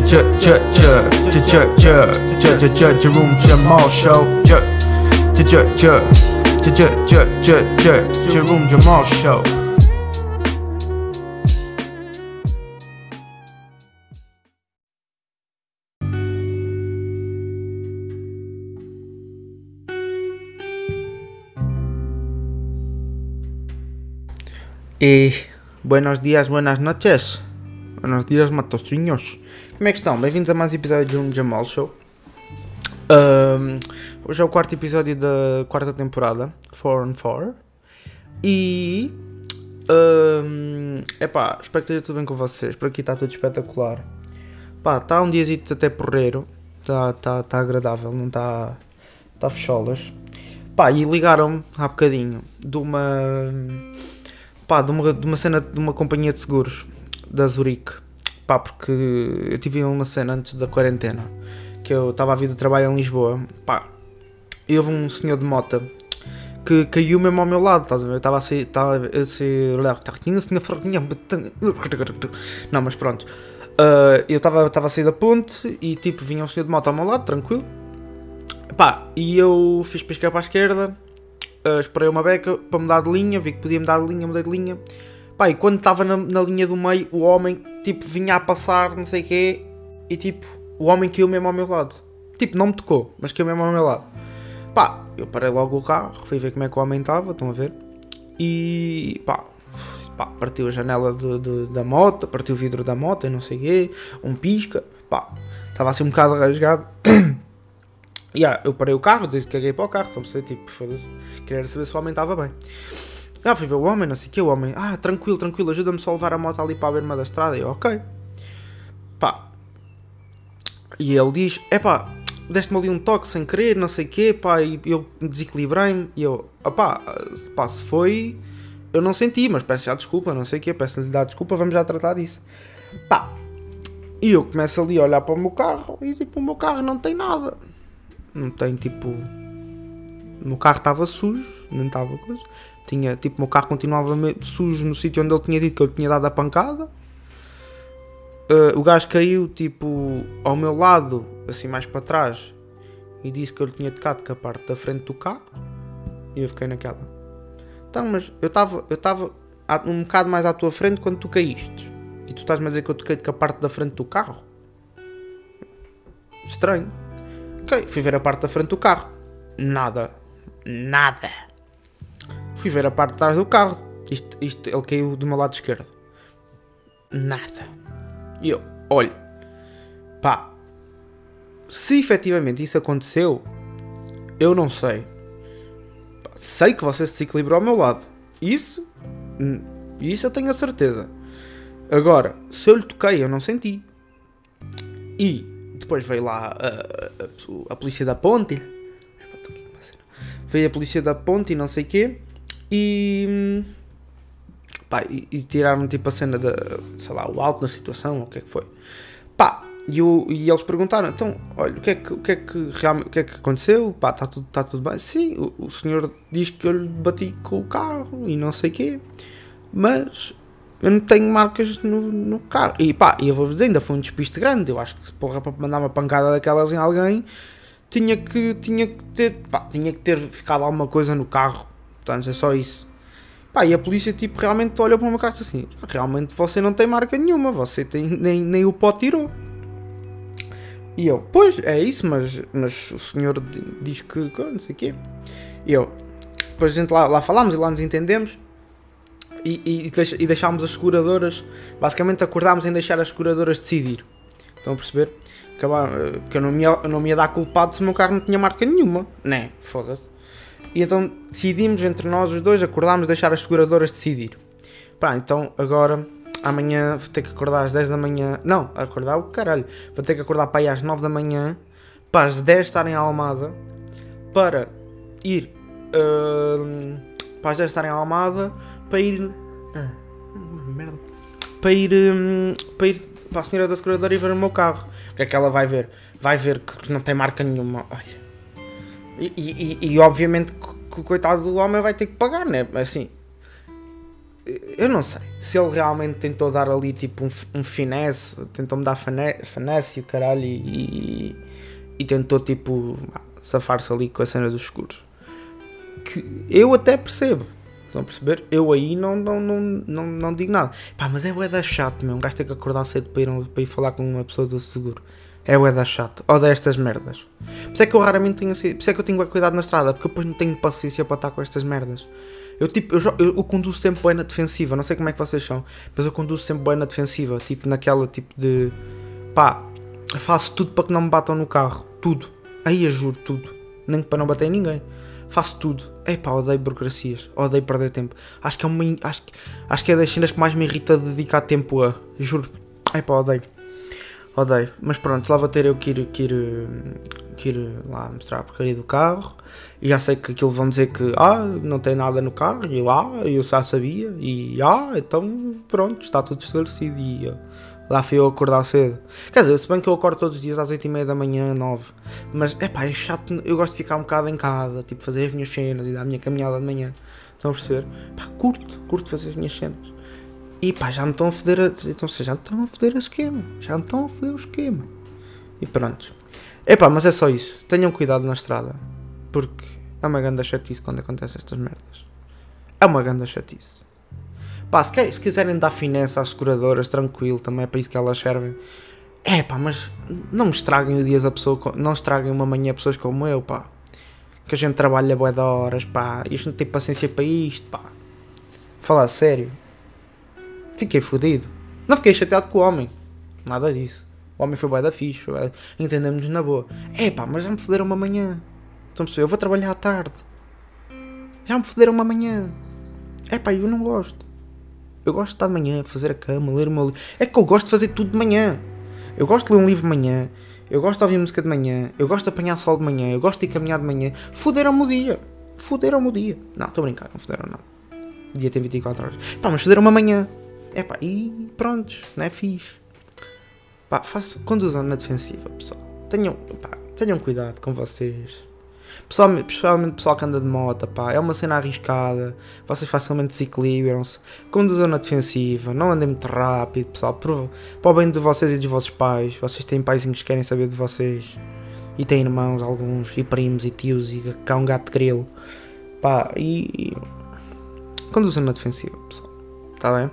这这这这这这这这这这这 room room buenos días, buenas noches. Buenos dias, matosinhos. Como é que estão? Bem-vindos a mais um episódio de um Jamal Show. Ahm, hoje é o quarto episódio da quarta temporada, 4 on 4. E. Um, epá, espero que esteja tudo bem com vocês. Por aqui está tudo espetacular. Pá, está um diazito até porreiro. Está tá, tá agradável, não está. Está fecholas. Pá, e ligaram-me há bocadinho de uma. Pá, de uma, de uma cena de uma companhia de seguros da Zurique. Pá, porque eu tive uma cena antes da quarentena que eu estava a vir do trabalho em Lisboa. Pá, e houve um senhor de moto que caiu mesmo ao meu lado, estás a ver? Eu estava a sair. Estava a sair. Não, mas pronto. Ah, eu estava estava a sair da ponte e tipo vinha um senhor de moto ao meu lado, tranquilo. Pá, e eu fiz piscar para a esquerda, ah, esperei uma beca para mudar de linha, vi que podia mudar de linha, mudei de linha. Pá, e quando estava na, na linha do meio, o homem tipo vinha a passar, não sei o quê, e tipo, o homem caiu mesmo ao meu lado. Tipo, não me tocou, mas caiu mesmo ao meu lado. Pá, eu parei logo o carro, fui ver como é que o homem estava, estão a ver? E pá, pá partiu a janela de- de- da moto, partiu o vidro da moto e não sei o quê, um pisca, pá, estava assim um bocado rasgado. E ah, eu parei o carro, disse que caguei para o carro, a perceber? Tipo, foda-se, queria saber se o homem estava bem. Ah, fui ver o homem, não sei o que, o homem, ah, tranquilo, tranquilo, ajuda-me só a levar a moto ali para a beira da estrada. E eu, ok. Pá. E ele diz, é pá, deste-me ali um toque sem querer, não sei o quê, pá, e eu desequilibrei-me. E eu, opá, pá, se foi, eu não senti, mas peço já desculpa, não sei o quê, peço-lhe dar desculpa, vamos já tratar disso. Pá. E eu começo ali a olhar para o meu carro e tipo, o meu carro não tem nada. Não tem tipo. Meu carro estava sujo, não estava coisa. Tinha, tipo, o meu carro continuava sujo no sítio onde ele tinha dito que eu lhe tinha dado a pancada. Uh, o gajo caiu, tipo, ao meu lado, assim mais para trás, e disse que eu lhe tinha tocado com a parte da frente do carro. E eu fiquei naquela. Então, mas eu estava eu estava a- um bocado mais à tua frente quando tu caíste. E tu estás-me a dizer que eu toquei com a parte da frente do carro? Estranho. Ok, fui ver a parte da frente do carro. Nada. Nada. Fui ver a parte de trás do carro. Isto, isto, ele caiu do meu lado esquerdo. Nada. E eu, olha, pá, se efetivamente isso aconteceu, eu não sei. Sei que você se desequilibrou ao meu lado. Isso, hum, isso eu tenho a certeza. Agora, se eu lhe toquei, eu não senti. E depois veio lá a, a- a polícia da ponte. Veio a polícia da ponte e não sei quê. E. Pá, e, e tiraram tipo a cena da. sei lá, o alto na situação, o que é que foi. Pá, e, o- e eles perguntaram: então, olha, o que é que, o que, é que, realmente, o que, é que aconteceu? Pá, está tudo, tá tudo bem? Sim, o, o senhor diz que eu lhe bati com o carro e não sei quê. Mas eu não tenho marcas no, no carro. E pá, eu vou-vos dizer, ainda foi um despiste grande. Eu acho que, porra, para mandar uma pancada daquelas em alguém, tinha que, tinha que ter, pá, tinha que ter ficado alguma coisa no carro. Portanto, é só isso. Pá, e a polícia, tipo, realmente olhou para e disse assim: realmente você não tem marca nenhuma, você tem, nem, nem o pó tirou. E eu, pois, é isso, mas, mas o senhor di- diz que, não sei o quê. E eu, depois a gente lá, lá falámos e lá nos entendemos e, e, e deixámos as seguradoras, basicamente acordámos em deixar as seguradoras decidir. Estão a perceber? Acabar, porque eu não, me ia, não me ia dar culpado se o meu carro não tinha marca nenhuma, né? Foda-se. E então decidimos entre nós os dois, acordámos deixar as seguradoras decidir. Pá, então agora, amanhã vou ter que acordar às 10 da manhã. Não, acordar o caralho. Vou ter que acordar para aí às 9 da manhã, para às 10 estarem à Almada, para ir. hum, para as 10 estarem à Almada, para ir. Ah, merda. Para ir. hum, para ir para a senhora da seguradora e ver o meu carro. O que é que ela vai ver? Vai ver que não tem marca nenhuma. Olha. E, e, e- obviamente que, o coitado do homem vai ter que pagar, né? Assim. Eu não sei se ele realmente tentou dar ali tipo um, um finesse, tentou-me dar finesse e o caralho e, e, tentou tipo safar-se ali com a cena dos escuros. Que eu até percebo. Estão a perceber? Eu aí não, não, não, não, não digo nada. Pá, mas é da chato, meu. Um gajo tem que acordar cedo para ir, para ir falar com uma pessoa do seguro. É da chato. Odeio estas merdas. Por isso é que eu raramente tenho assim. Por isso é que eu tenho cuidado na estrada. Porque eu depois não tenho paciência para estar com estas merdas. Eu tipo, eu, eu, eu conduzo sempre bem na defensiva. Não sei como é que vocês são. Mas eu conduzo sempre bem na defensiva. Tipo, naquela tipo de. Pá, faço tudo para que não me batam no carro. Tudo. Aí eu juro, tudo. Nem para não bater em ninguém. Faço tudo. Epá, odeio burocracias. Odeio perder tempo. Acho que é uma. Acho, acho que é das cenas que mais me irrita dedicar tempo a. Juro. Epá, odeio. Odeio. Mas pronto, lá vou ter eu que ir, que ir, que ir lá mostrar a porcaria do carro. E já sei que aquilo vão dizer que ah, não tem nada no carro. E eu, ah, eu já sabia. E ah, então pronto, está tudo esclarecido. E lá fui eu acordar cedo. Quer dizer, se bem que eu acordo todos os dias às 8h30 da manhã, 9 Mas é pá, é chato. Eu gosto de ficar um bocado em casa, tipo fazer as minhas cenas e dar a minha caminhada de manhã. Estão a perceber? Pá, curto, curto fazer as minhas cenas. E pá, já me estão a foder a. Então, já me estão a foder o esquema. Já me estão a foder o esquema. E pronto. Epá, mas é só isso. Tenham cuidado na estrada. Porque é uma grande chatice quando acontecem estas merdas. É uma grande chatice. Pá, se, se quiserem dar finesse às seguradoras, tranquilo, também é para isso que elas servem. É pá, mas não me estraguem o dia a pessoa. Não estraguem uma manhã pessoas como eu, pá. Que a gente trabalha bué de horas, pá. Isto não tem paciência para isto, pá. Falar sério. Fiquei fodido. Não fiquei chateado com o homem. Nada disso. O homem foi bué da fixe. Entendemos na boa. É pá, mas já me foderam uma manhã. Estão a perceber? Eu vou trabalhar à tarde. Já me foderam uma manhã. É pá, eu não gosto. Eu gosto de estar de manhã, fazer a cama, ler o meu livro. É que eu gosto de fazer tudo de manhã. Eu gosto de ler um livro de manhã. Eu gosto de ouvir música de manhã. Eu gosto de apanhar sol de manhã. Eu gosto de ir caminhar de manhã. Foderam-me o dia. Foderam-me o dia. Não, estou a brincar, não foderam nada. O dia tem 24 horas. Pá, mas foderam-me amanhã. É pá, e pronto, não é fixe. Pá, façam, conduzam na defensiva, pessoal. Tenham, pá, tenham cuidado com vocês. Pessoalmente, pessoalmente pessoal que anda de moto, pá, é uma cena arriscada. Vocês facilmente desequilibram-se. Conduzam na defensiva, não andem muito rápido, pessoal. Para o bem de vocês e dos vossos pais. Vocês têm paizinhos que querem saber de vocês. E têm irmãos, alguns, e primos, e tios, e cá um gato de grilo. Pá, e. e conduzam na defensiva, pessoal. Está bem?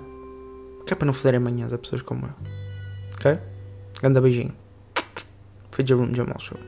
Que é para não foderem manhãs a pessoas como eu. Ok? Ganda beijinho. Foi Jerome Jamal Show.